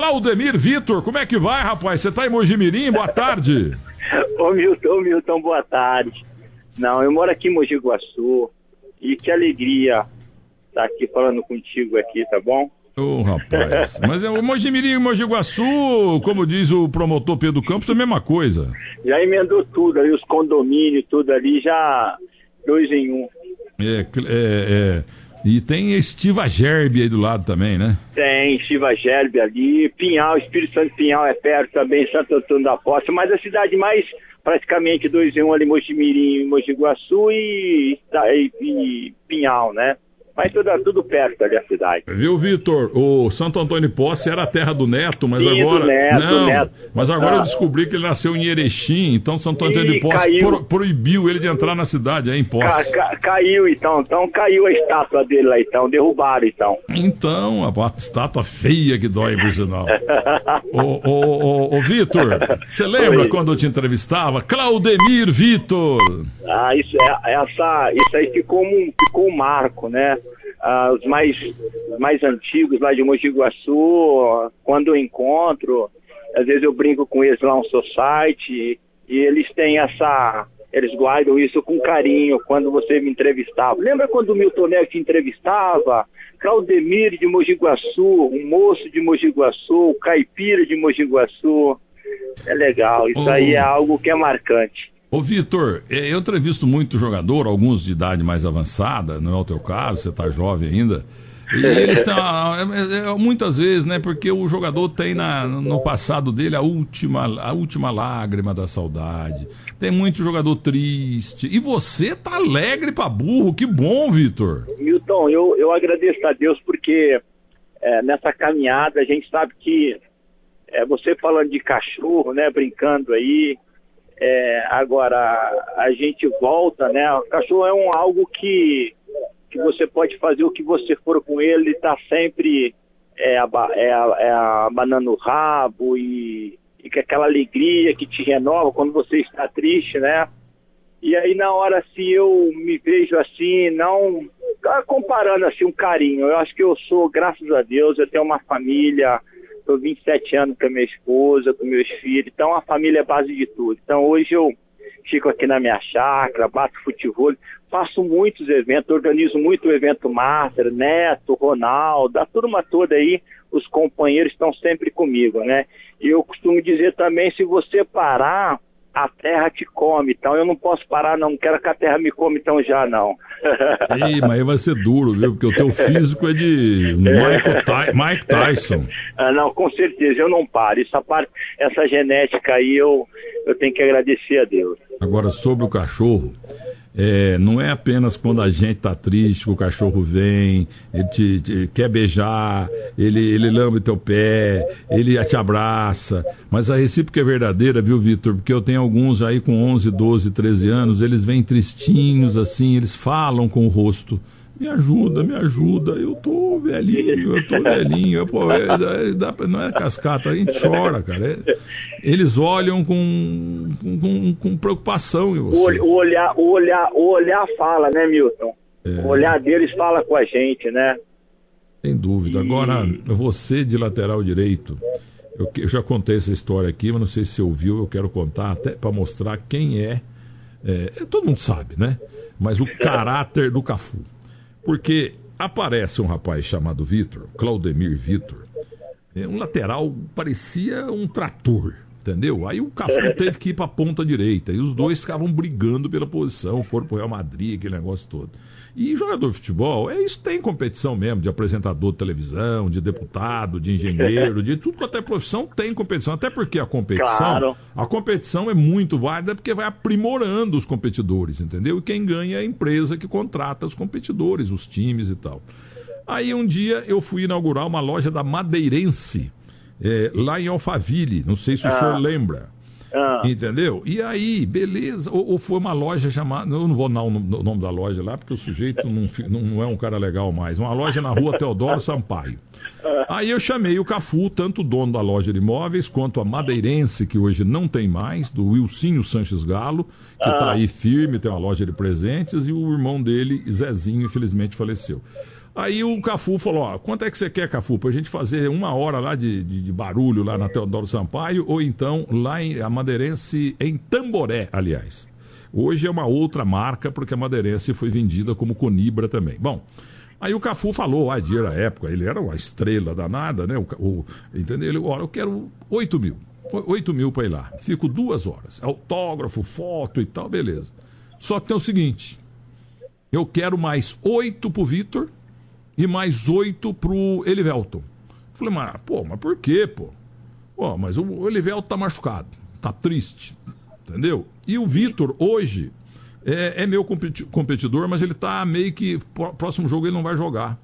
Claudemir Vitor. Como é que vai, rapaz? Você tá em Mojimirim? Boa tarde. Ô Milton, ô Milton, boa tarde. Não, eu moro aqui em Mogi Guaçu e que alegria estar aqui falando contigo aqui, tá bom? Ô, oh, rapaz. Mas é o Mojimirim e Mogi Guaçu, como diz o promotor Pedro Campos, é a mesma coisa. Já emendou tudo ali, os condomínios, tudo ali, já dois em um. É, é, é. E tem Estiva Gerbe aí do lado também, né? Tem, Estiva Gerbe ali, Pinhal, Espírito Santo Pinhal é perto também, Santo Antônio da Poça, mas a cidade mais praticamente dois em um ali, Mojimirim, Mogi Guaçu e, e, e Pinhal, né? Mas tudo, tudo perto ali a cidade. Viu, Vitor? O Santo Antônio Posse era a terra do Neto, mas Sim, agora. Neto, não, Neto. mas agora ah. eu descobri que ele nasceu em Erechim, então Santo Antônio de Posse pro, proibiu ele de entrar na cidade, é em Posse. Ca, ca, caiu então, então caiu a estátua dele lá, então, derrubaram então. Então, a estátua feia que dói, por sinal. ô, ô, ô, ô Vitor, você lembra Oi. quando eu te entrevistava? Claudemir Vitor! Ah, isso, é, essa, isso aí ficou um, ficou um marco, né? Ah, os mais, mais antigos lá de Mogi Guaçu, quando eu encontro, às vezes eu brinco com eles lá no society e eles têm essa, eles guardam isso com carinho quando você me entrevistava. Lembra quando o Milton Neves te entrevistava? Claudemir de Mogi Guaçu, um moço de Mogi Guaçu, caipira de Mogi Guaçu. É legal, isso oh. aí é algo que é marcante. Ô Vitor, é, eu entrevisto muito jogador, alguns de idade mais avançada, não é o teu caso, você está jovem ainda. E eles têm, é, é, muitas vezes, né? Porque o jogador tem na, no passado dele a última, a última lágrima da saudade. Tem muito jogador triste. E você tá alegre pra burro, que bom, Vitor. Milton, eu, eu agradeço a Deus porque é, nessa caminhada a gente sabe que é, você falando de cachorro, né? Brincando aí, é, agora, a gente volta, né? O cachorro é um algo que, que você pode fazer o que você for com ele, ele tá sempre é, é, é abanando o rabo e, e aquela alegria que te renova quando você está triste, né? E aí na hora se eu me vejo assim, não comparando assim um carinho, eu acho que eu sou, graças a Deus, eu tenho uma família, Estou 27 anos com a minha esposa, com meus filhos. Então a família é base de tudo. Então hoje eu fico aqui na minha chácara, bato futebol, faço muitos eventos, organizo muito evento Master, Neto, Ronaldo, a turma toda aí, os companheiros estão sempre comigo, né? E eu costumo dizer também, se você parar, a terra te come, então eu não posso parar, não, quero que a terra me come então já, não. Ei, mas aí vai ser duro, viu? Porque o teu físico é de Ty Mike Tyson. Ah, não, com certeza, eu não paro. Essa, parte, essa genética aí eu, eu tenho que agradecer a Deus. Agora, sobre o cachorro, é, não é apenas quando a gente tá triste o cachorro vem, ele te, te, quer beijar, ele, ele lambe teu pé, ele te abraça. Mas a recíproca é verdadeira, viu, Vitor? Porque eu tenho alguns aí com 11, 12, 13 anos, eles vêm tristinhos assim, eles falam com o rosto me ajuda, me ajuda, eu tô velhinho, eu tô velhinho, eu, pô, é, é, não é cascata, a gente chora, cara. É, eles olham com, com, com, preocupação em você. O, olhar, o, olhar, o olhar fala, né, Milton? É. O olhar deles fala com a gente, né? Sem dúvida. Agora, você de lateral direito, eu, eu, já contei essa história aqui, mas não sei se você ouviu, eu quero contar até para mostrar quem é, é. Todo mundo sabe, né? Mas o caráter do Cafu. Porque aparece um rapaz chamado Vitor, Claudemir Vitor, é um lateral, parecia um trator, entendeu? Aí o Cafu teve que ir para a ponta direita e os dois ficavam brigando pela posição, foram pro Real Madrid, aquele negócio todo. E jogador de futebol, é isso tem competição mesmo, de apresentador de televisão, de deputado, de engenheiro, de tudo quanto é profissão tem competição. Até porque a competição, claro. a competição é muito válida porque vai aprimorando os competidores, entendeu? E quem ganha é a empresa que contrata os competidores, os times e tal. Aí um dia eu fui inaugurar uma loja da Madeirense, é, lá em Alphaville, não sei se o ah. senhor lembra. Ah. Entendeu? E aí, beleza. Ou, ou, foi uma loja chamada. Eu não vou dar o nome da loja lá, porque o sujeito não, não é um cara legal mais. Uma loja na rua Teodoro Sampaio. Aí eu chamei o Cafu, tanto o dono da loja de imóveis, quanto a madeirense, que hoje não tem mais, do Wilsinho Sanches Galo, que está ah. aí firme, tem uma loja de presentes, e o irmão dele, Zezinho, infelizmente faleceu. Aí o Cafu falou: ó, quanto é que você quer, Cafu, pra gente fazer uma hora lá de, de, de barulho lá na Teodoro Sampaio, ou então lá em a Madeirense em Tamboré, aliás. Hoje é uma outra marca, porque a Madeirense foi vendida como Conibra também. Bom, aí o Cafu falou, a Adir na época, ele era uma estrela danada, né? O, o, entendeu? Ele, olha, eu quero 8 mil. 8 mil para ir lá. Fico duas horas. Autógrafo, foto e tal, beleza. Só que tem o seguinte: eu quero mais oito pro Vitor e mais oito pro Elivelton. Falei, mas, pô, mas por quê, pô? Pô, mas o Elivelton tá machucado, tá triste, entendeu? E o Vitor, hoje, é, é, meu competidor, mas ele tá meio que. Próximo jogo ele não vai jogar.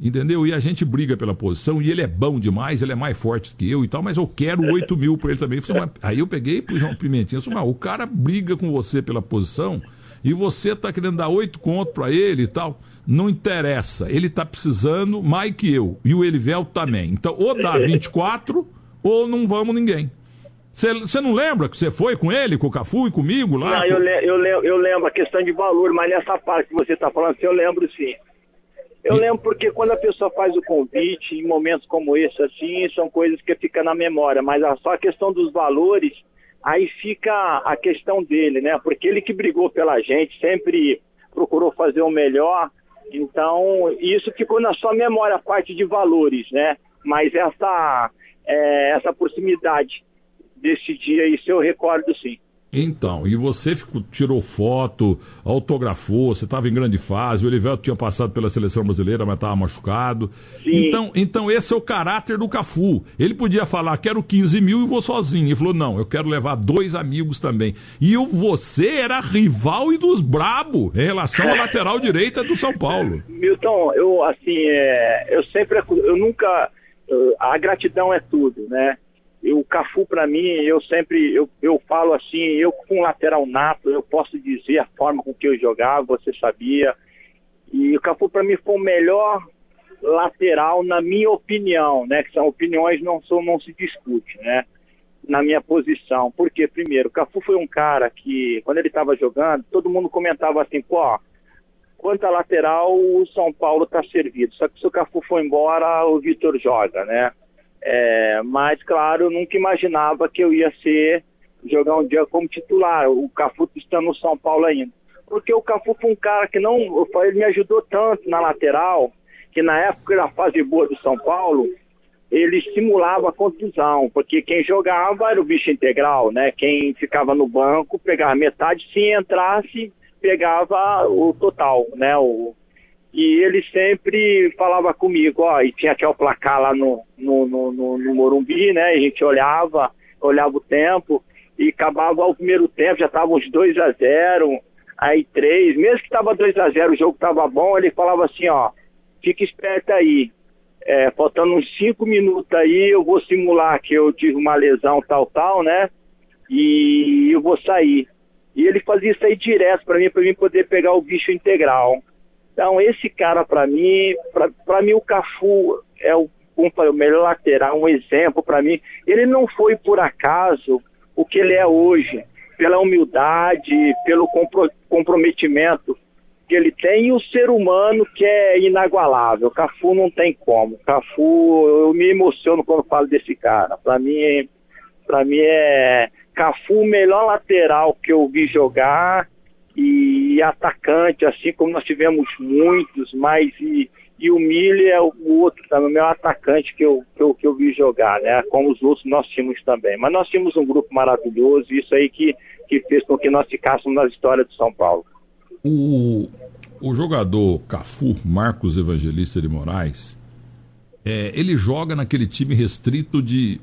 Entendeu? E a gente briga pela posição, e ele é bom demais, ele é mais forte que eu e tal, mas eu quero 8 mil para ele também. Aí eu peguei e pus uma pimentinha. Falei, o cara briga com você pela posição e você tá querendo dar 8 conto para ele e tal. Não interessa. Ele tá precisando mais que eu. E o Elivel também. Então, ou dá 24, ou não vamos ninguém. Você não lembra que você foi com ele, com o Cafu e comigo lá? Não, eu, le eu, le eu lembro a questão de valor, mas nessa parte que você está falando, eu lembro sim. Eu e... lembro porque quando a pessoa faz o convite, em momentos como esse, assim, são coisas que ficam na memória, mas só a questão dos valores, aí fica a questão dele, né? Porque ele que brigou pela gente, sempre procurou fazer o melhor, então isso ficou na sua memória, a parte de valores, né? Mas essa, é, essa proximidade desse dia, isso eu recordo sim. Então, e você ficou, tirou foto, autografou, você estava em grande fase, o Olivelto tinha passado pela seleção brasileira, mas estava machucado. Sim. Então, então, esse é o caráter do Cafu. Ele podia falar, quero 15 mil e vou sozinho. Ele falou, não, eu quero levar dois amigos também. E eu, você era rival e dos brabo em relação à lateral direita do São Paulo. Milton, eu, assim, é, eu sempre, eu nunca, a gratidão é tudo, né? O Cafu para mim, eu sempre eu, eu falo assim, eu com lateral nato, eu posso dizer a forma com que eu jogava, você sabia. E o Cafu para mim foi o melhor lateral na minha opinião, né, que são opiniões não são não se discute, né? Na minha posição. Porque primeiro, o Cafu foi um cara que quando ele estava jogando, todo mundo comentava assim, pô, quanto a lateral, o São Paulo está servido. Só que se o Cafu foi embora, o Vitor joga, né? É, mas, claro, eu nunca imaginava que eu ia ser jogar um dia como titular, o Cafu estando no São Paulo ainda. Porque o Cafu foi um cara que não. Ele me ajudou tanto na lateral, que na época da fase boa do São Paulo, ele simulava a contusão, porque quem jogava era o bicho integral, né? Quem ficava no banco pegava metade, se entrasse, pegava o total, né? O, e ele sempre falava comigo, ó, e tinha até o placar lá no, no, no, no, no Morumbi, né? A gente olhava, olhava o tempo e acabava o primeiro tempo, já estavam uns 2 a 0 aí 3, mesmo que estava 2 a 0 o jogo estava bom, ele falava assim, ó, fica esperto aí, é, faltando uns 5 minutos aí, eu vou simular que eu tive uma lesão tal, tal, né? E eu vou sair. E ele fazia isso aí direto para mim, para mim poder pegar o bicho integral. Então, esse cara, para mim, para mim, o Cafu é o, um, o melhor lateral, um exemplo para mim. Ele não foi por acaso o que ele é hoje, pela humildade, pelo compro, comprometimento que ele tem e o ser humano que é inagualável. Cafu não tem como. Cafu, eu me emociono quando falo desse cara. Para mim, para mim é Cafu o melhor lateral que eu vi jogar e atacante, assim como nós tivemos muitos, mas e, e o Mille é o outro também, o meu atacante que eu, que eu, que eu vi jogar, né? Como os outros nós tínhamos também. Mas nós tínhamos um grupo maravilhoso, isso aí que, que fez com que nós ficássemos na história do São Paulo. O, o jogador Cafu, Marcos Evangelista de Moraes, é, ele joga naquele time restrito de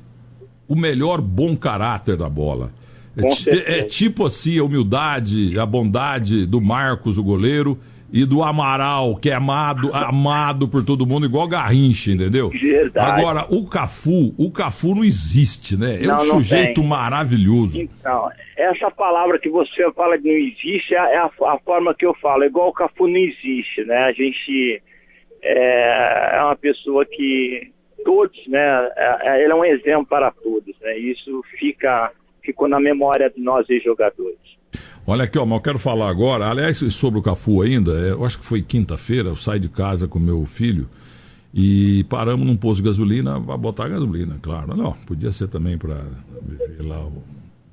o melhor bom caráter da bola. É, é, tipo assim, a humildade, a bondade do Marcos, o goleiro, e do Amaral, que é amado, amado por todo mundo, igual Garrincha, entendeu? Verdade. Agora, o Cafu, o Cafu não existe, né? É não, um sujeito tem. maravilhoso. Então, essa palavra que você fala de não existe é a, a, forma que eu falo, igual o Cafu não existe, né? A gente é, é uma pessoa que todos, né? É, é ele é um exemplo para todos, né? Isso fica ficou na memória de nós jogadores. Olha aqui, ó, mas eu quero falar agora, aliás, sobre o Cafu ainda, é, eu acho que foi quinta-feira, eu saí de casa com meu filho e paramos num posto de gasolina para botar gasolina, claro. Não, podia ser também para ver lá o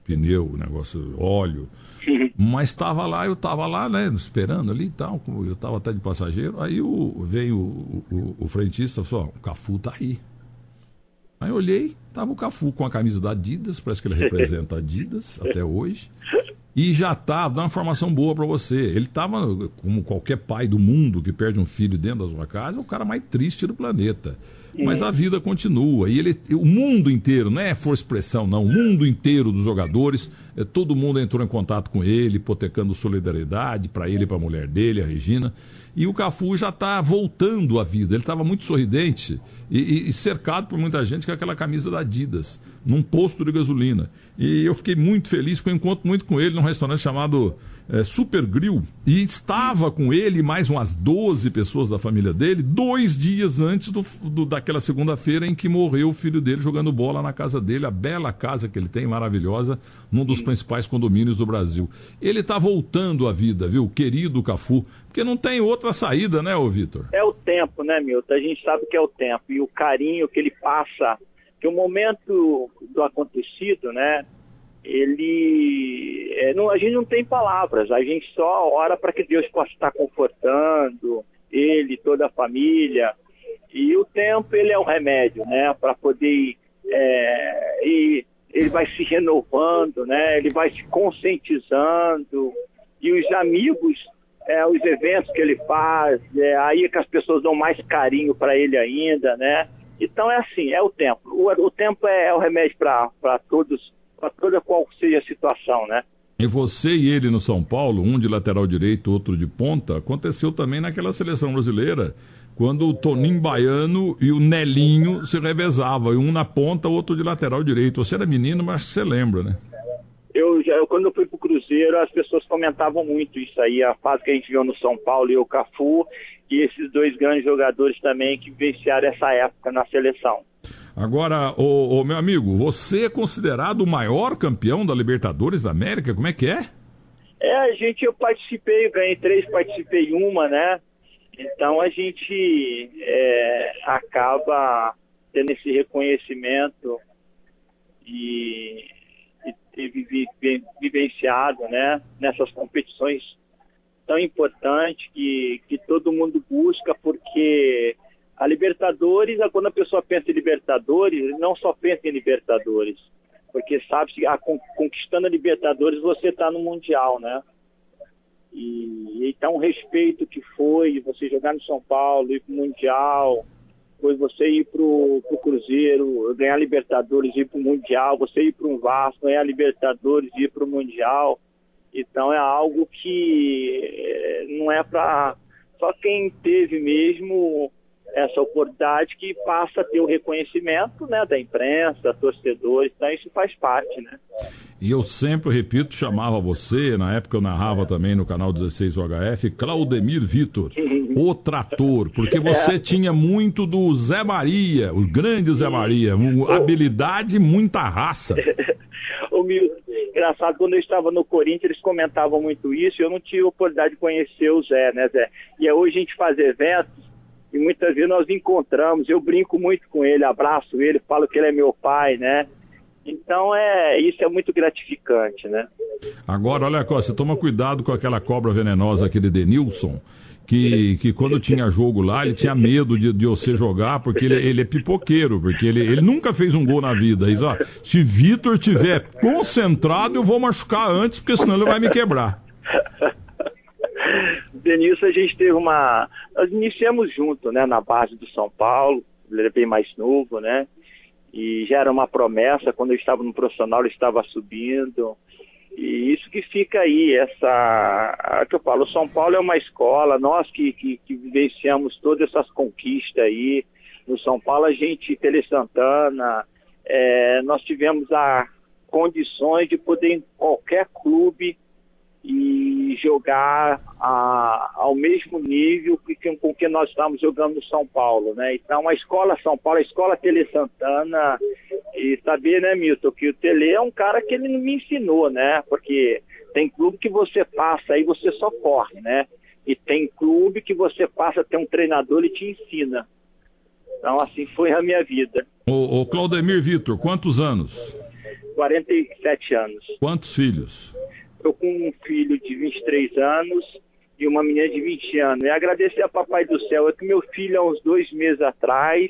pneu, o negócio, óleo. Mas estava lá, eu estava lá, né, esperando ali e tal, eu estava até de passageiro, aí o, veio o, o, o frentista e falou, o Cafu tá aí. Aí eu olhei, tava o Cafu com a camisa da Adidas, parece que ele representa Adidas até hoje. E já tá dando uma informação boa para você. Ele estava, como qualquer pai do mundo que perde um filho dentro da sua casa, é o cara mais triste do planeta. Mas a vida continua. E ele, o mundo inteiro, não é força expressão, não. O mundo inteiro dos jogadores, é, todo mundo entrou em contato com ele, hipotecando solidariedade para ele e para a mulher dele, a Regina. E o Cafu já está voltando à vida. Ele estava muito sorridente e, e, e, cercado por muita gente com aquela camisa da Adidas, num posto de gasolina. E eu fiquei muito feliz, porque eu encontro muito com ele num restaurante chamado é, Super Grill. E estava com ele mais umas 12 pessoas da família dele, dois dias antes do, do daquela segunda-feira em que morreu o filho dele jogando bola na casa dele, a bela casa que ele tem, maravilhosa, num dos principais condomínios do Brasil. Ele está voltando à vida, viu? Querido Cafu, porque não tem outra saída, né, ô Vitor? É o tempo, né, Milton? A gente sabe que é o tempo. E o carinho que ele passa, que o momento do acontecido, né, ele. É, não, a gente não tem palavras, a gente só ora para que Deus possa estar confortando ele, toda a família. E o tempo, ele é o remédio, né, para poder. É, e ele vai se renovando, né, ele vai se conscientizando. E os amigos é, os eventos que ele faz, é aí que as pessoas dão mais carinho para ele ainda, né? Então é assim, é o tempo. O, o tempo é, é o remédio para todos, para toda qual seja a situação, né? E você e ele no São Paulo, um de lateral direito, outro de ponta, aconteceu também naquela seleção brasileira, quando o Toninho Baiano e o Nelinho se revezavam, um na ponta, outro de lateral direito. Você era menino, mas você lembra, né? eu, já, eu, quando eu fui para o Cruzeiro, as pessoas comentavam muito isso aí, a fase que a gente viu no São Paulo e o Cafu, e esses dois grandes jogadores também que vivenciaram essa época na seleção. Agora, ô, meu amigo, você é considerado o maior campeão da Libertadores da América? Como é que é? É, a gente, eu participei, ganhei três, participei uma, né? Então a gente é, acaba tendo esse reconhecimento e ter vivenciado né, nessas competições tão importantes que, que todo mundo busca, porque a Libertadores, quando a pessoa pensa em Libertadores, não só pensa em Libertadores, porque sabe que conquistando a Libertadores você está no Mundial, né? E então o respeito que foi você jogar no São Paulo, ir para o Mundial, depois você ir para o Cruzeiro, ganhar Libertadores, ir para o Mundial, você ir para um Vasco, ganhar Libertadores, ir para o Mundial. Então é algo que eh, não é para só quem teve mesmo essa oportunidade que passa a ter o reconhecimento né, da imprensa, torcedores, então isso faz parte, né? E eu sempre, repito, chamava você, na época eu narrava também no canal 16 UHF, Claudemir Vitor, o trator, porque você é. tinha muito do Zé Maria, o grande Zé Maria, habilidade e muita raça. o Milton, engraçado, quando eu estava no Corinthians, eles comentavam muito isso, e eu não tive a oportunidade de conhecer o Zé, né, Zé? E hoje a gente faz eventos, e muitas vezes nós encontramos, eu brinco muito com ele, abraço ele, falo que ele é meu pai, né? Então é isso é muito gratificante, né? Agora, olha, você toma cuidado com aquela cobra venenosa, aquele Denilson, que, que quando tinha jogo lá, ele tinha medo de, de você jogar, porque ele, ele é pipoqueiro, porque ele, ele nunca fez um gol na vida. Diz, ó, se Vitor tiver concentrado, eu vou machucar antes, porque senão ele vai me quebrar. Denilson, a gente teve uma. Nós iniciamos junto, né, na base do São Paulo, ele bem mais novo, né? E já era uma promessa, quando eu estava no profissional, ele estava subindo. E isso que fica aí, essa. que eu falo, São Paulo é uma escola, nós que, que, que vivenciamos todas essas conquistas aí. No São Paulo, a gente, Tele Santana, é, nós tivemos a condições de poder em qualquer clube e jogar a, ao mesmo nível que, com que nós estamos jogando no São Paulo, né? Então a escola São Paulo, a escola Tele Santana, e saber, né, Milton, que o Tele é um cara que ele não me ensinou, né? Porque Tem clube que você passa aí você só corre, né? E tem clube que você passa tem um treinador e te ensina. Então assim foi a minha vida. O, o Claudemir Vitor, quantos anos? 47 anos. Quantos filhos? Eu com um filho de 23 anos e uma menina de 20 anos. E agradecer a Papai do Céu, é que meu filho há uns dois meses atrás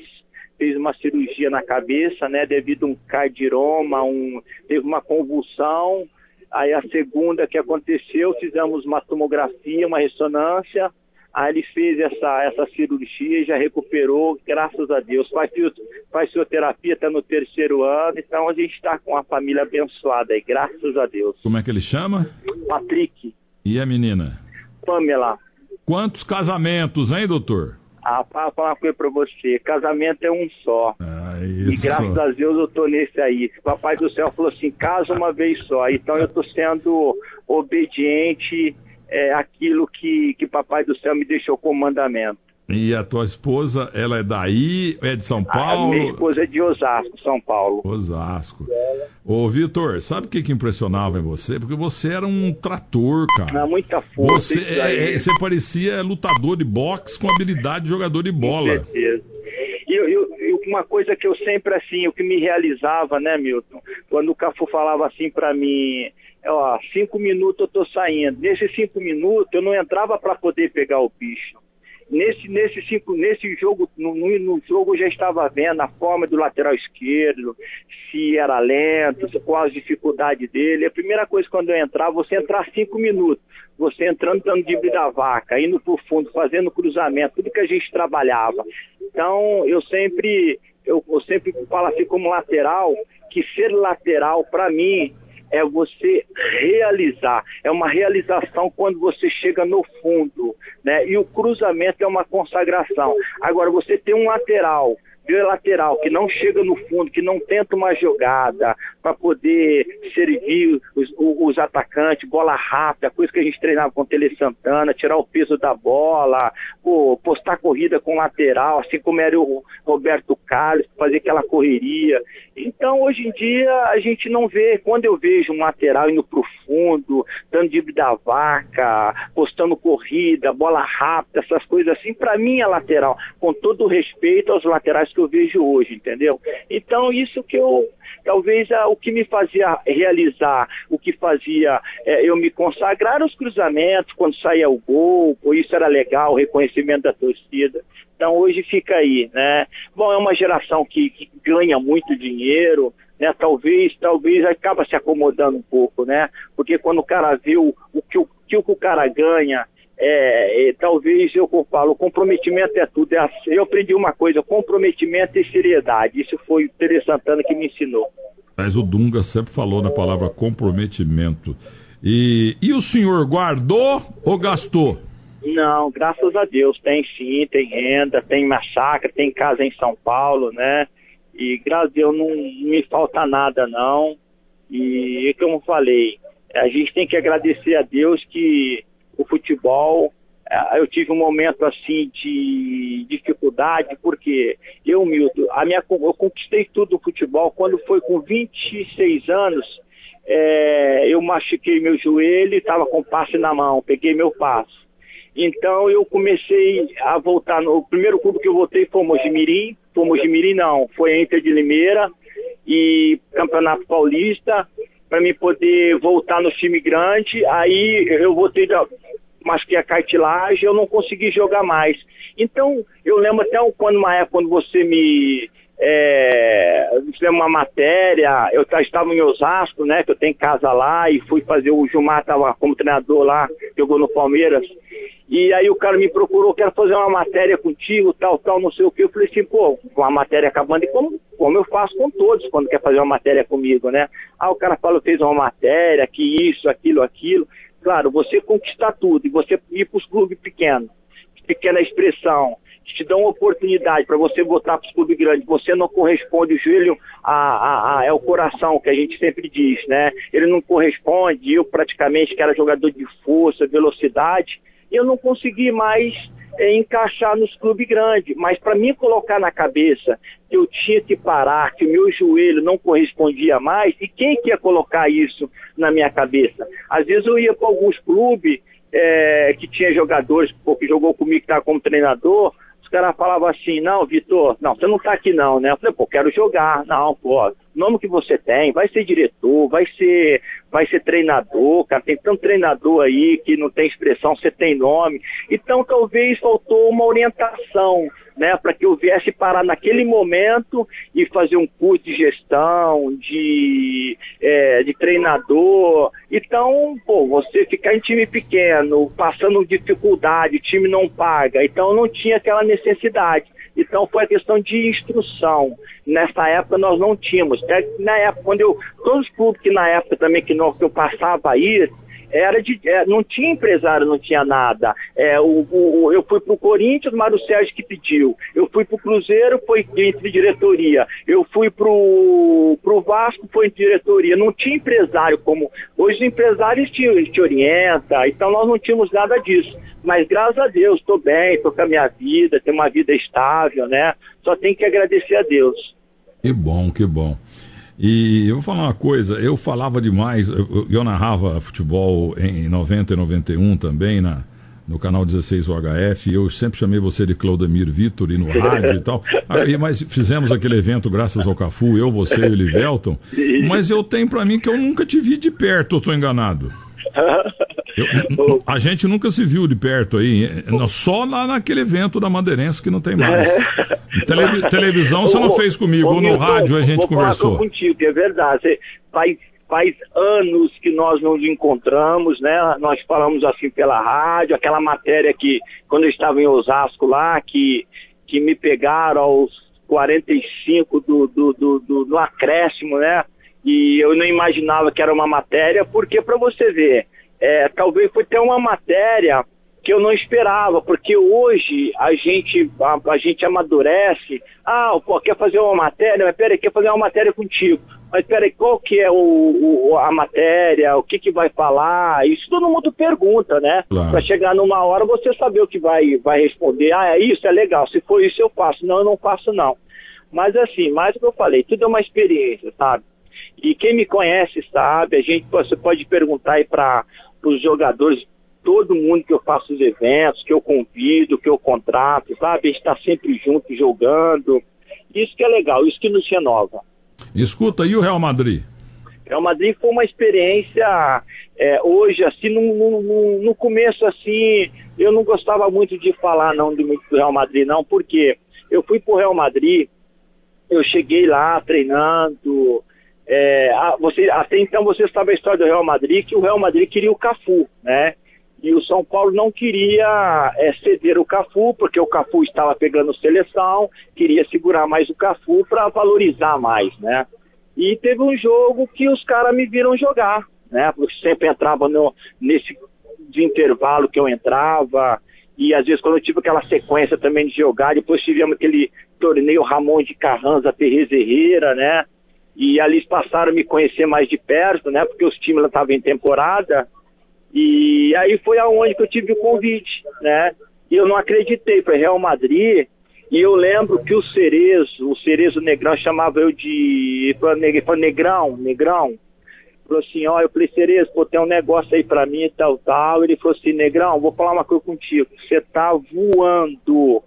fez uma cirurgia na cabeça, né, devido a um cardiroma, um, teve uma convulsão. Aí a segunda que aconteceu, fizemos uma tomografia, uma ressonância. Aí ele fez essa, essa cirurgia, já recuperou, graças a Deus. Faz, faz fisioterapia, está no terceiro ano, então a gente está com a família abençoada aí, graças a Deus. Como é que ele chama? Patrick. E a menina? Pamela. Quantos casamentos, hein, doutor? Ah, para falar uma coisa pra você, casamento é um só. Ah. E graças a Deus eu tô nesse aí. Papai do céu falou assim, casa uma vez só. Então eu tô sendo obediente é, àquilo que, que Papai do céu me deixou como mandamento. E a tua esposa, ela é daí, é de São Paulo? A minha esposa é de Osasco, São Paulo. Osasco. Ô, Vitor, sabe o que, que impressionava em você? Porque você era um trator, cara. Ah, muita força. Você, é, é, você parecia lutador de boxe com habilidade de jogador de bola. Com certeza. E eu, eu, uma coisa que eu sempre, assim, o que me realizava, né, Milton? Quando o Cafu falava assim para mim, ó, cinco minutos eu tô saindo. Nesses cinco minutos eu não entrava para poder pegar o bicho nesse, nesse, cinco, nesse jogo, no, no, jogo eu já estava vendo a forma do lateral esquerdo, se era lento, qual a dificuldade dele. A primeira coisa quando eu entrar, você entrar cinco minutos, você entrando dando de da vaca, indo para o fundo, fazendo cruzamento, tudo que a gente trabalhava. Então eu sempre, eu, eu sempre falo assim como lateral, que ser lateral para mim é você realizar, é uma realização quando você chega no fundo, né? E o cruzamento é uma consagração. Agora, você tem um lateral lateral que não chega no fundo, que não tenta uma jogada para poder servir os, os, atacantes, bola rápida, coisa que a gente treinava com o Tele Santana, tirar o peso da bola, postar corrida com lateral, assim como era o Roberto Carlos, fazer aquela correria. Então, hoje em dia, a gente não vê, quando eu vejo um lateral indo pro fundo, dando de da vaca, postando corrida, bola rápida, essas coisas assim, para mim é lateral, com todo o respeito aos laterais que eu vejo hoje, entendeu? Então, isso que eu, talvez o que me fazia realizar, o que fazia é, eu me consagrar os cruzamentos, quando saía o gol, pô, isso era legal, o reconhecimento da torcida. Então hoje fica aí, né? Bom, é uma geração que, que ganha muito dinheiro, né? Talvez, talvez acaba se acomodando um pouco, né? Porque quando o cara vê o, o, que, o que o cara ganha, é, é, talvez eu falo, comprometimento é tudo. É, eu aprendi uma coisa, comprometimento e seriedade. Isso foi o Tere Santana que me ensinou. Mas o Dunga sempre falou na palavra comprometimento. E, e o senhor guardou ou gastou? Não, graças a Deus, tem sim, tem renda, tem massacre, tem casa em São Paulo, né? E graças a Deus não, não me falta nada, não. E como eu falei, a gente tem que agradecer a Deus que o futebol, eh, eu tive um momento assim de dificuldade, porque eu, Milton, a minha, eu conquistei tudo no futebol quando foi com 26 anos, é, eu machuquei meu joelho e estava com passe na mão, peguei meu passo. Então eu comecei a voltar. No, o primeiro clube que eu voltei foi o Mojimirim. Foi o Mojimirim não, foi a Inter de Limeira e Campeonato Paulista para me poder voltar no time grande. Aí eu voltei da que a cartilagem, eu não consegui jogar mais. Então, eu lembro até quando uma época quando você me é, uma matéria, eu estava em Osasco, né, que eu tenho casa lá, e fui fazer, o Gilmar estava como treinador lá, jogou no Palmeiras, e aí o cara me procurou, quero fazer uma matéria contigo, tal, tal, não sei o que. Eu falei assim, pô, com a matéria acabando, e como, como eu faço com todos quando quer fazer uma matéria comigo, né? Ah, o cara falou, fez uma matéria, que isso, aquilo, aquilo. Claro, você conquistar tudo e você ir para os clubes pequenos, pequena expressão, te dão oportunidade para você voltar para os clubes grandes, você não corresponde, o joelho a, a, a, é o coração que a gente sempre diz, né? Ele não corresponde, eu praticamente que era jogador de força, velocidade, eu não consegui mais é, encaixar nos clubes grandes. Mas para mim colocar na cabeça que eu tinha que parar, que o meu joelho não correspondia mais, e quem que ia colocar isso na minha cabeça? Às vezes eu ia para alguns clubes é, que tinha jogadores que jogou comigo que estava como treinador, os caras falavam assim, não, Vitor, não, você não está aqui não, né? Eu falei, pô, quero jogar. Não, pô, nome que você tem, vai ser diretor, vai ser, vai ser treinador, cara, tem tanto treinador aí que não tem expressão, você tem nome. Então talvez faltou uma orientação, né, para que eu viesse parar naquele momento e fazer um curso de gestão, de, é, de treinador. Então, pô, você ficar em time pequeno, passando dificuldade, o time não paga, então não tinha aquela necessidade. Então foi a questão de instrução. Nessa época nós não tínhamos. Na época, quando eu. Todos os clubes que na época também que, nós, que eu passava aí, era de, é, não tinha empresário, não tinha nada. É, o, o, eu fui para o Corinthians, Mário Sérgio que pediu. Eu fui para o Cruzeiro, foi entre diretoria. Eu fui para o Vasco, foi entre diretoria. Não tinha empresário como. Hoje os empresários te, te orientam, então nós não tínhamos nada disso. Mas graças a Deus, estou bem, estou com a minha vida, tenho uma vida estável, né? Só tenho que agradecer a Deus. Que bom, que bom. E eu vou falar uma coisa, eu falava demais, eu, eu narrava futebol em 90 e 91 também na, no canal 16 UHF, eu sempre chamei você de Claudemir Vitor e no rádio e tal. Aí, mas fizemos aquele evento graças ao Cafu, eu, você e o Livelton. Mas eu tenho para mim que eu nunca te vi de perto, eu tô enganado. Eu, a gente nunca se viu de perto aí, só lá naquele evento da Madeirense que não tem mais. Televi televisão você não fez comigo, ou no rádio a gente conversou. contigo, é verdade. Faz, faz anos que nós nos encontramos, né? Nós falamos assim pela rádio, aquela matéria que, quando eu estava em Osasco lá, que, que me pegaram aos 45 do, do, do, do, do acréscimo, né? E eu não imaginava que era uma matéria, porque para você ver, é, talvez foi até uma matéria que eu não esperava, porque hoje a gente, a, a, gente amadurece, ah, pô, quer fazer uma matéria, mas peraí, quer fazer uma matéria contigo. Mas peraí, qual que é o, o a matéria, o que que vai falar? Isso todo mundo pergunta, né? Claro. Para chegar numa hora você saber o que vai, vai responder. Ah, é isso, é legal. Se for isso eu faço. Não, eu não faço não. Mas assim, mais o que eu falei, tudo é uma experiência, sabe? E quem me conhece sabe, a gente você pode perguntar aí para os jogadores, todo mundo que eu faço os eventos, que eu convido, que eu contrato, sabe? A gente está sempre junto jogando. Isso que é legal, isso que nos renova. Escuta, e o Real Madrid? Real Madrid foi uma experiência é, hoje, assim, no, no, no, começo, assim, eu não gostava muito de falar não do, do Real Madrid, não, porque eu fui pro Real Madrid, eu cheguei lá treinando, é, você, até então você sabe a história do Real Madrid, que o Real Madrid queria o Cafu, né? E o São Paulo não queria é, ceder o Cafu, porque o Cafu estava pegando seleção, queria segurar mais o Cafu para valorizar mais, né? E teve um jogo que os caras me viram jogar, né? Porque sempre entrava no, nesse intervalo que eu entrava, e às vezes quando eu tive aquela sequência também de jogar, depois tivemos aquele torneio Ramon de Carranza, Terrez Herrera, né? E ali passaram a me conhecer mais de perto, né? Porque os times estavam em temporada. E aí foi aonde que eu tive o convite, né? E eu não acreditei, foi Real Madrid. E eu lembro que o Cerezo, o Cerezo Negrão, chamava eu de. Ele falou, Negrão, Negrão. Falou assim: ó, eu falei, Cerezo, pô, tem um negócio aí pra mim e tal, tal. Ele falou assim: Negrão, vou falar uma coisa contigo. Você tá voando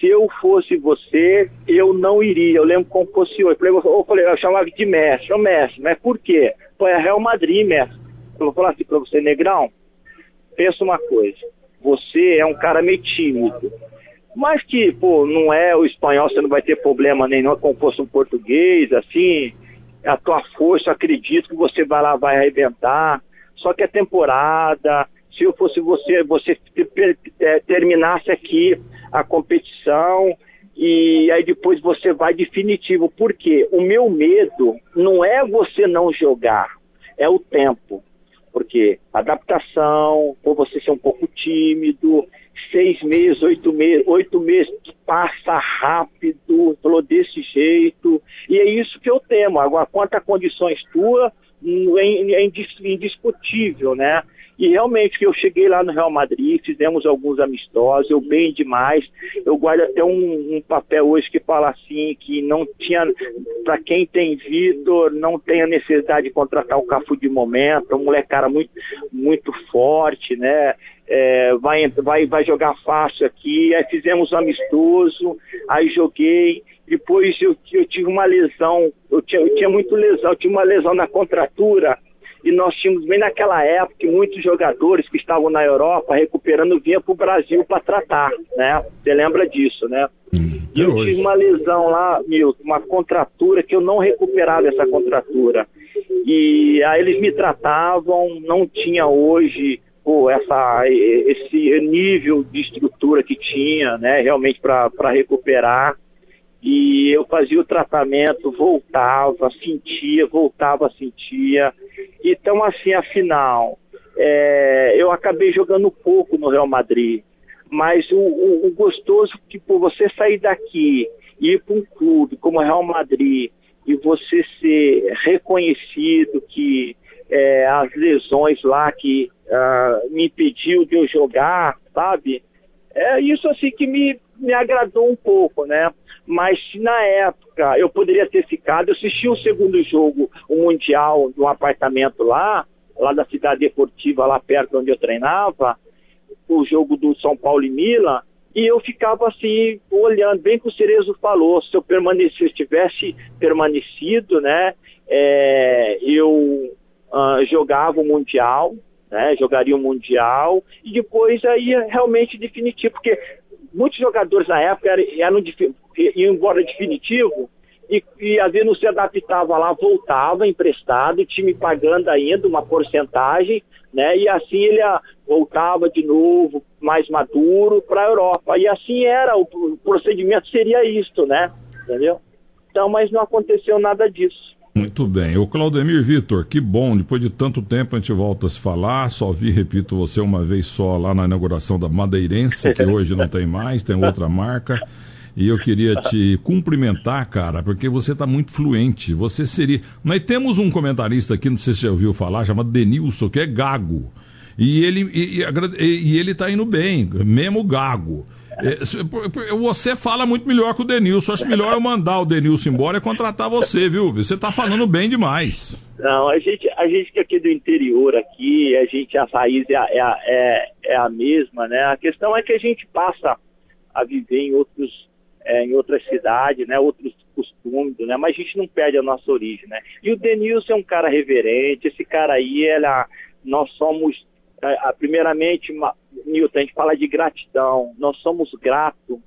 se eu fosse você, eu não iria. Eu lembro como fosse hoje. Eu falei, eu, chamava de mestre, ô mestre, mas por quê? Pô, é Real Madrid, mestre. Eu vou falar assim pra você, negrão, pensa uma coisa. Você é um cara meio tímido. Mas que, pô, não é o espanhol, você não vai ter problema nenhum, é como fosse um português, assim, a tua força, acredito que você vai lá, vai arrebentar. Só que é temporada, se eu fosse você, você é, terminasse aqui a competição e aí depois você vai definitivo. Porque o meu medo não é você não jogar, é o tempo. Porque adaptação, por você ser um pouco tímido, seis meses, oito meses, oito meses passa rápido, falou desse jeito, e é isso que eu temo. Agora, quanto a condições tuas, é, é indiscutível, né? E realmente, eu cheguei lá no Real Madrid, fizemos alguns amistosos, eu bem demais. Eu guardo até um, um papel hoje que fala assim, que não tinha, para quem tem Vitor, não tem a necessidade de contratar o Cafu de momento, um moleque cara muito, muito forte, né? É, vai, vai, vai jogar fácil aqui. Aí fizemos um amistoso, aí joguei. Depois eu, eu tive uma lesão, eu tinha, eu tinha muito lesão, eu tive uma lesão na contratura e nós tínhamos bem naquela época muitos jogadores que estavam na Europa recuperando vinha para o Brasil para tratar, né? Você lembra disso, né? Hum, e eu hoje. tive uma lesão lá, Milton, uma contratura que eu não recuperava essa contratura. E aí eles me tratavam, não tinha hoje pô, essa, esse nível de estrutura que tinha, né? Realmente para recuperar e eu fazia o tratamento, voltava, sentia, voltava, sentia. Então, assim, afinal, é, eu acabei jogando pouco no Real Madrid. Mas o, o, o gostoso que por você sair daqui e ir para um clube como o Real Madrid e você ser reconhecido que é, as lesões lá que uh, me impediu de eu jogar, sabe? É isso assim que me, me agradou um pouco, né? mas na época eu poderia ter ficado, eu assisti o segundo jogo, o Mundial, no apartamento lá, lá da cidade esportiva, lá perto onde eu treinava, o jogo do São Paulo e Milan, e eu ficava assim, olhando, bem que o Cerezo falou, se eu permanecesse, se tivesse permanecido, né, é, eu uh, jogava o Mundial, né, jogaria o Mundial, e depois aí realmente definitivo, porque muitos jogadores na época eram, iam embora definitivo e, e às vezes não se adaptava lá, voltava emprestado, o time pagando ainda uma porcentagem, né? E assim ele a, voltava de novo, mais maduro, para a Europa. E assim era, o procedimento seria isto, né? Entendeu? Então, mas não aconteceu nada disso. Muito bem. O Claudemir Vitor, que bom, depois de tanto tempo a gente volta a se falar. Só vi, repito, você uma vez só lá na inauguração da Madeirense, que hoje não tem mais, tem outra marca. E eu queria te cumprimentar, cara, porque você está muito fluente. Você seria. Nós temos um comentarista aqui, não sei se você já ouviu falar, chamado Denilson, que é gago. E ele e, e, e ele está indo bem, mesmo gago. É, você fala muito melhor que o Denilson. Acho melhor eu mandar o Denilson embora e contratar você, viu? Você está falando bem demais. Não, a gente, a gente que é aqui do interior aqui, a gente, a raiz é, é, é, é a mesma, né? A questão é que a gente passa a viver em outros é, em outras cidades, né, outros costumes, né, mas a gente não perde a nossa origem, né. E o Denilson é um cara reverente, esse cara aí, ela, nós somos, primeiramente, Nilton, a gente fala de gratidão, nós somos gratos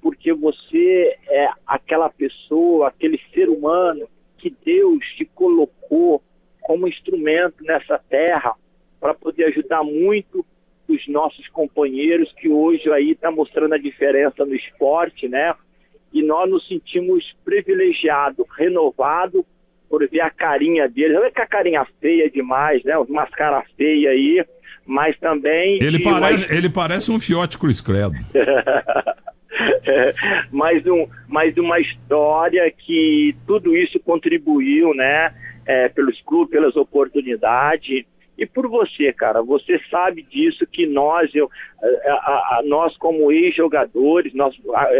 porque você é aquela pessoa, aquele ser humano que Deus te colocou como instrumento nessa terra para poder ajudar muito os nossos companheiros que hoje aí está mostrando a diferença no esporte, né? E nós nos sentimos privilegiados, renovados por ver a carinha deles. Olha que a carinha feia demais, né? Umas caras feias aí, mas também... Ele parece, ele parece um fiote cruz credo. mais, um, mais uma história que tudo isso contribuiu, né? É, pelos clubes, pelas oportunidades e por você, cara. Você sabe disso que nós, eu, a, a, nós como ex-jogadores, nós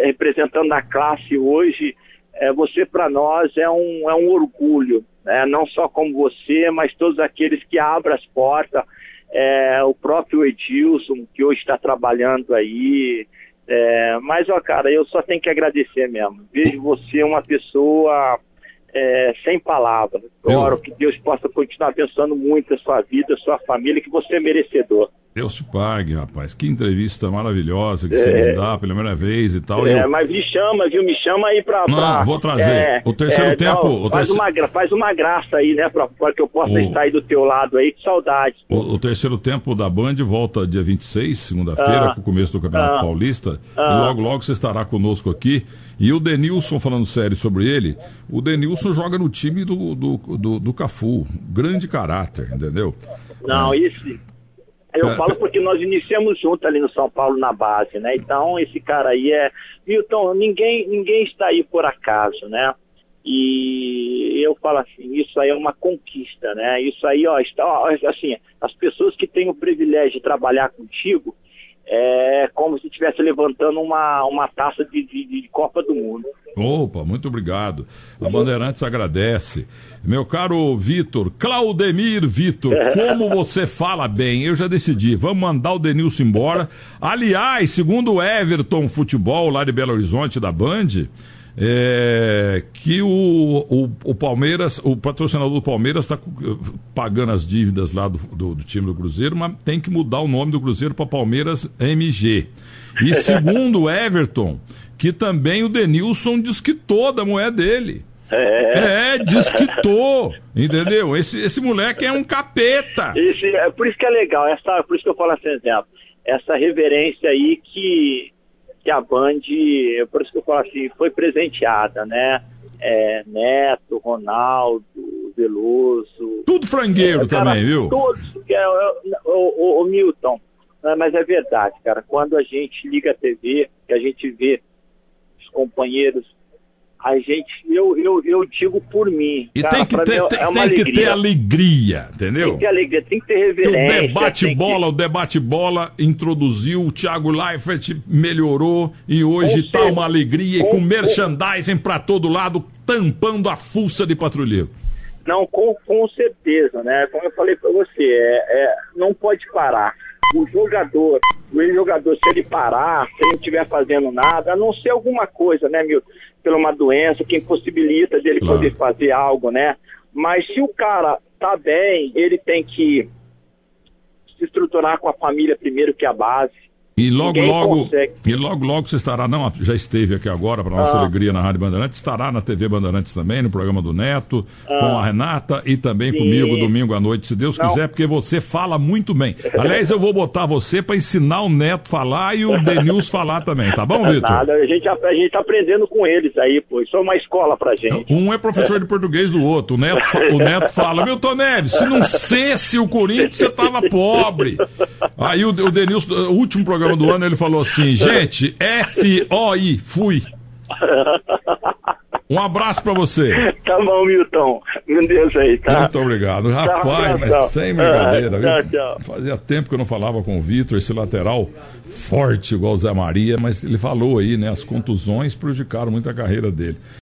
representando a classe hoje, é, você para nós é um, é um orgulho, né? não só como você, mas todos aqueles que abrem as portas, é, o próprio Edilson, que hoje está trabalhando aí. É, mas, ó, cara, eu só tenho que agradecer mesmo. Vejo você uma pessoa é, sem palavras. Oro que Deus possa continuar abençoando muito a sua vida, a sua família, que você é merecedor. Deus te pague, rapaz. Que entrevista maravilhosa que é, você me dá pela primeira vez e tal. É, eu... mas me chama, viu? Me chama aí pra. Não, pra, vou trazer. É, o terceiro é, tempo. Não, o faz, uma, faz uma graça aí, né? Pra, pra que eu possa o... estar aí do teu lado aí, que saudade. O, o, terceiro tempo da Band volta dia 26, segunda-feira, ah, com o começo do Campeonato ah, Paulista. Ah, e logo, logo você estará conosco aqui. E o Denilson, falando sério sobre ele, o Denilson joga no time do, do, do, do Cafu. Grande caráter, entendeu? Não, é. Eu é. falo porque nós iniciamos junto ali no São Paulo na base, né? Então esse cara aí é. Milton, ninguém, ninguém está aí por acaso, né? E eu falo assim, isso aí é uma conquista, né? Isso aí, ó, está, ó, assim, as pessoas que têm o privilégio de trabalhar contigo, é como se estivesse levantando uma, uma taça de, de, de, Copa do Mundo. Opa, muito obrigado. A Bandeirantes agradece. Meu caro Vitor, Claudemir Vitor, como você fala bem, eu já decidi, vamos mandar o Denilson embora. Aliás, segundo o Everton Futebol, lá de Belo Horizonte, da Band, é, que o, o, o, Palmeiras, o patrocinador do Palmeiras está pagando as dívidas lá do, do, do, time do Cruzeiro, mas tem que mudar o nome do Cruzeiro para Palmeiras MG. E segundo o Everton, que também o Denilson desquitou da moeda dele. É, é desquitou, entendeu? Esse, esse moleque é um capeta. Esse, é por isso que é legal, essa, por isso que eu falo assim, exemplo, essa reverência aí que que a Band, por isso que eu falo assim, foi presenteada, né? É, Neto, Ronaldo, Veloso. Tudo frangueiro é, cara, também, viu? Todos. É, é, o, o, o, Milton. Né, mas é verdade, cara. Quando a gente liga a TV, que a gente vê os companheiros a gente, eu, eu, eu digo por mim. E cara, tem que, ter, tem, é tem que ter alegria, entendeu? Tem que ter alegria, tem que ter reverência. o debate-bola, que... o debate-bola introduziu, o Thiago Leifert melhorou e hoje está uma alegria com, com merchandising para todo lado, tampando a fuça de patrulheiro. Não, com, com certeza, né? Como eu falei para você, é, é, não pode parar. O jogador, o jogador, se ele parar, se ele não estiver fazendo nada, a não ser alguma coisa, né, Milton? Pela uma doença que impossibilita dele claro. poder fazer algo, né? Mas se o cara tá bem, ele tem que se estruturar com a família primeiro, que é a base. E logo, Ninguém logo, consegue. e logo, logo você estará, não, já esteve aqui agora, para nossa ah. alegria na Rádio Bandeirantes, estará na TV Bandeirantes também, no programa do Neto, ah. com a Renata e também Sim. comigo domingo à noite, se Deus não. quiser, porque você fala muito bem. Aliás, eu vou botar você para ensinar o Neto a falar e o Denils falar também, tá bom, Vitor? Nada, a gente, a gente tá aprendendo com eles aí, pô, isso é uma escola pra gente. Um é professor de português do outro, o Neto, o Neto fala, Milton Neves, se não cesse o Corinthians, você tava pobre. Aí o, o Denilson, o último programa programa do ano, ele falou assim: gente, F-O-I, fui. Um abraço pra você. Tá bom, Milton. Meu Deus aí, tá? Muito obrigado. Rapaz, mas sem brincadeira, ah? Tchau, tchau. Fazia tempo que eu não falava com o Vitor, esse lateral forte igual o Zé Maria, mas ele falou aí, né? As contusões prejudicaram muito a carreira dele.